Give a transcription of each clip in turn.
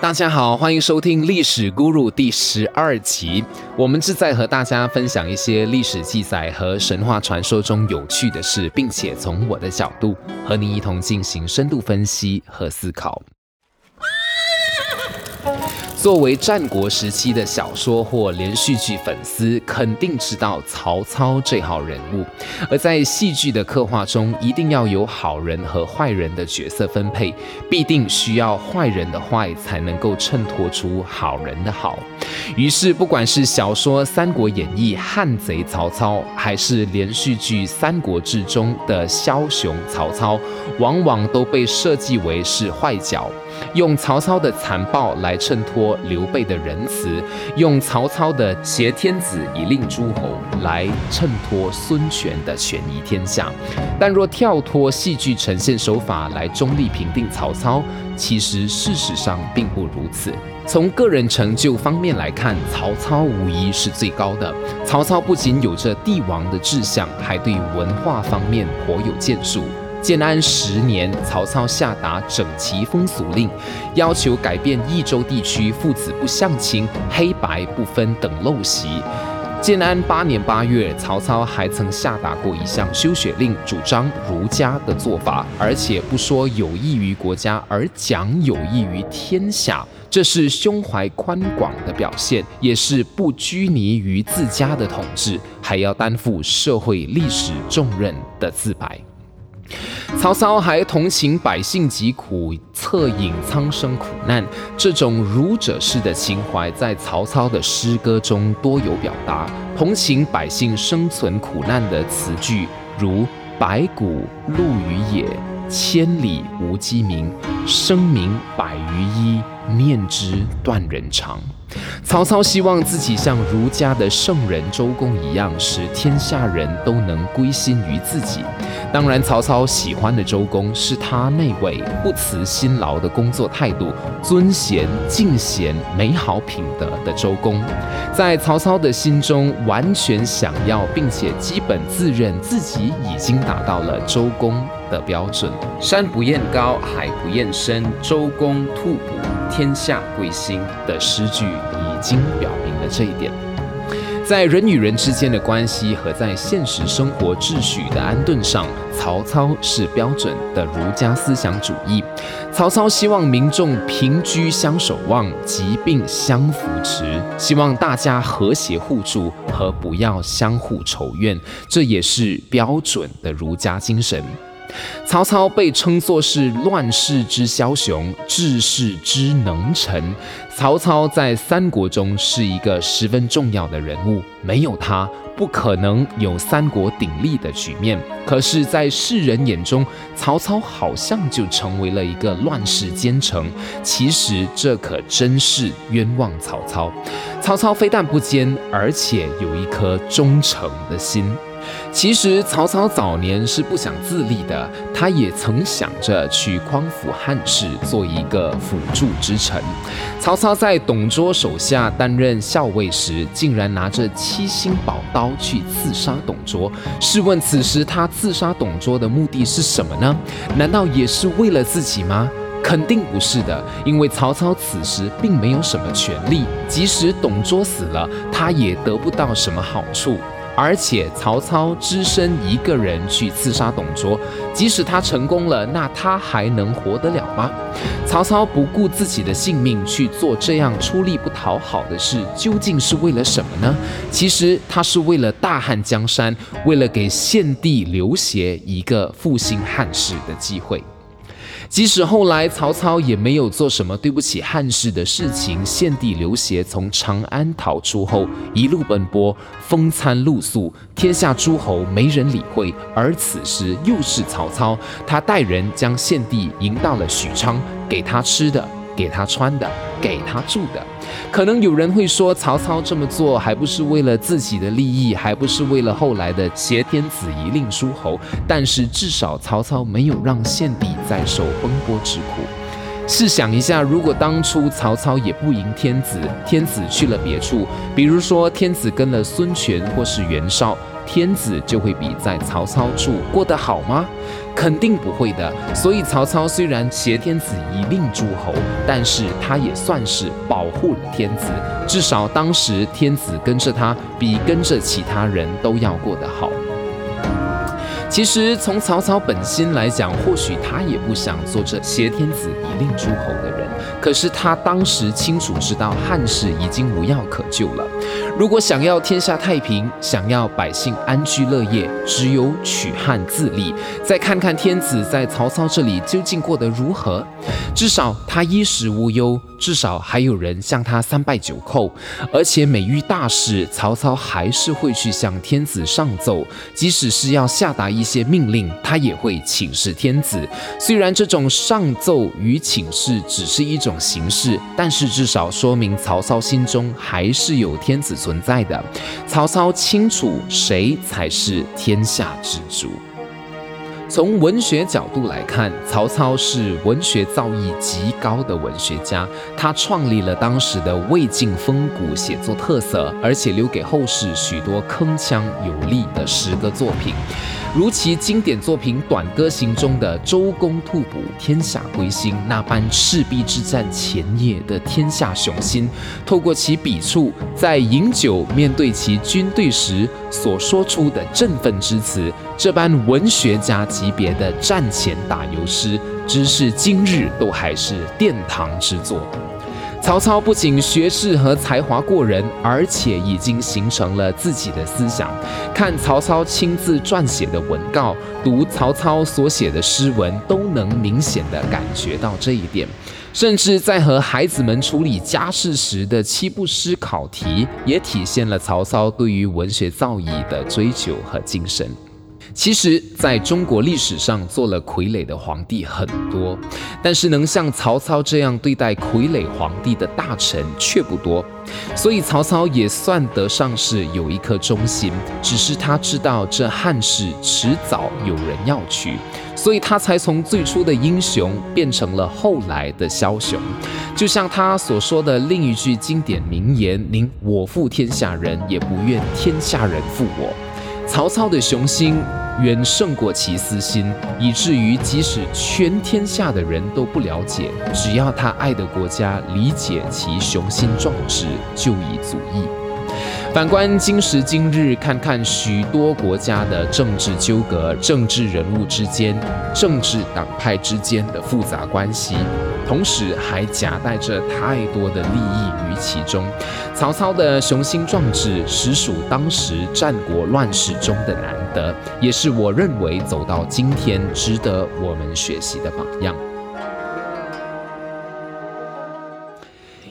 大家好，欢迎收听《历史咕噜》第十二集。我们是在和大家分享一些历史记载和神话传说中有趣的事，并且从我的角度和你一同进行深度分析和思考。作为战国时期的小说或连续剧粉丝，肯定知道曹操这号人物。而在戏剧的刻画中，一定要有好人和坏人的角色分配，必定需要坏人的坏才能够衬托出好人的好。于是，不管是小说《三国演义》汉贼曹操，还是连续剧《三国志》中的枭雄曹操，往往都被设计为是坏角。用曹操的残暴来衬托刘备的仁慈，用曹操的挟天子以令诸侯来衬托孙权的权宜天下。但若跳脱戏剧呈现手法来中立评定曹操，其实事实上并不如此。从个人成就方面来看，曹操无疑是最高的。曹操不仅有着帝王的志向，还对文化方面颇有建树。建安十年，曹操下达整齐风俗令，要求改变益州地区父子不相亲、黑白不分等陋习。建安八年八月，曹操还曾下达过一项修学令，主张儒家的做法，而且不说有益于国家，而讲有益于天下。这是胸怀宽广的表现，也是不拘泥于自家的统治，还要担负社会历史重任的自白。曹操还同情百姓疾苦，恻隐苍生苦难。这种儒者式的情怀，在曹操的诗歌中多有表达。同情百姓生存苦难的词句，如“白骨露于野，千里无鸡鸣。生民百余一，面之断人肠。”曹操希望自己像儒家的圣人周公一样，使天下人都能归心于自己。当然，曹操喜欢的周公是他那位不辞辛劳的工作态度、尊贤敬贤、美好品德的周公。在曹操的心中，完全想要并且基本自认自己已经达到了周公的标准。山不厌高，海不厌深，周公吐哺，天下归心的诗句。已经表明了这一点，在人与人之间的关系和在现实生活秩序的安顿上，曹操是标准的儒家思想主义。曹操希望民众平居相守望，疾病相扶持，希望大家和谐互助和不要相互仇怨，这也是标准的儒家精神。曹操被称作是乱世之枭雄，治世之能臣。曹操在三国中是一个十分重要的人物，没有他，不可能有三国鼎立的局面。可是，在世人眼中，曹操好像就成为了一个乱世奸臣。其实，这可真是冤枉曹操。曹操非但不奸，而且有一颗忠诚的心。其实曹操早年是不想自立的，他也曾想着去匡扶汉室，做一个辅助之臣。曹操在董卓手下担任校尉时，竟然拿着七星宝刀去刺杀董卓。试问此时他刺杀董卓的目的是什么呢？难道也是为了自己吗？肯定不是的，因为曹操此时并没有什么权利，即使董卓死了，他也得不到什么好处。而且曹操只身一个人去刺杀董卓，即使他成功了，那他还能活得了吗？曹操不顾自己的性命去做这样出力不讨好的事，究竟是为了什么呢？其实他是为了大汉江山，为了给献帝刘协一个复兴汉室的机会。即使后来曹操也没有做什么对不起汉室的事情，献帝刘协从长安逃出后，一路奔波，风餐露宿，天下诸侯没人理会。而此时又是曹操，他带人将献帝迎到了许昌，给他吃的。给他穿的，给他住的，可能有人会说，曹操这么做还不是为了自己的利益，还不是为了后来的挟天子以令诸侯？但是至少曹操没有让献帝再受奔波之苦。试想一下，如果当初曹操也不迎天子，天子去了别处，比如说天子跟了孙权或是袁绍。天子就会比在曹操处过得好吗？肯定不会的。所以曹操虽然挟天子以令诸侯，但是他也算是保护了天子，至少当时天子跟着他，比跟着其他人都要过得好。其实从曹操本心来讲，或许他也不想做这挟天子以令诸侯的人。可是他当时清楚知道汉室已经无药可救了。如果想要天下太平，想要百姓安居乐业，只有取汉自立。再看看天子在曹操这里究竟过得如何，至少他衣食无忧。至少还有人向他三拜九叩，而且每遇大事，曹操还是会去向天子上奏。即使是要下达一些命令，他也会请示天子。虽然这种上奏与请示只是一种形式，但是至少说明曹操心中还是有天子存在的。曹操清楚谁才是天下之主。从文学角度来看，曹操是文学造诣极高的文学家。他创立了当时的魏晋风骨写作特色，而且留给后世许多铿锵有力的诗歌作品，如其经典作品《短歌行》中的“周公吐哺，天下归心”那般赤壁之战前夜的天下雄心。透过其笔触，在饮酒面对其军队时所说出的振奋之词。这般文学家级别的战前打油诗，只是今日都还是殿堂之作。曹操不仅学识和才华过人，而且已经形成了自己的思想。看曹操亲自撰写的文告，读曹操所写的诗文，都能明显的感觉到这一点。甚至在和孩子们处理家事时的七步诗考题，也体现了曹操对于文学造诣的追求和精神。其实，在中国历史上做了傀儡的皇帝很多，但是能像曹操这样对待傀儡皇帝的大臣却不多。所以曹操也算得上是有一颗忠心，只是他知道这汉室迟早有人要取，所以他才从最初的英雄变成了后来的枭雄。就像他所说的另一句经典名言：“宁我负天下人，也不愿天下人负我。”曹操的雄心远胜过其私心，以至于即使全天下的人都不了解，只要他爱的国家理解其雄心壮志，就已足矣。反观今时今日，看看许多国家的政治纠葛、政治人物之间、政治党派之间的复杂关系。同时还夹带着太多的利益于其中。曹操的雄心壮志，实属当时战国乱世中的难得，也是我认为走到今天值得我们学习的榜样。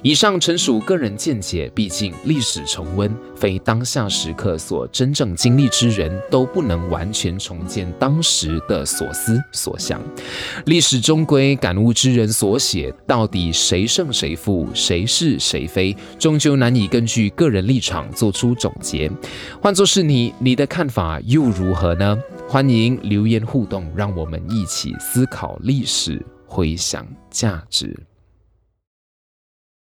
以上纯属个人见解，毕竟历史重温，非当下时刻所真正经历之人都不能完全重建当时的所思所想。历史终归感悟之人所写，到底谁胜谁负，谁是谁非，终究难以根据个人立场做出总结。换作是你，你的看法又如何呢？欢迎留言互动，让我们一起思考历史，回想价值。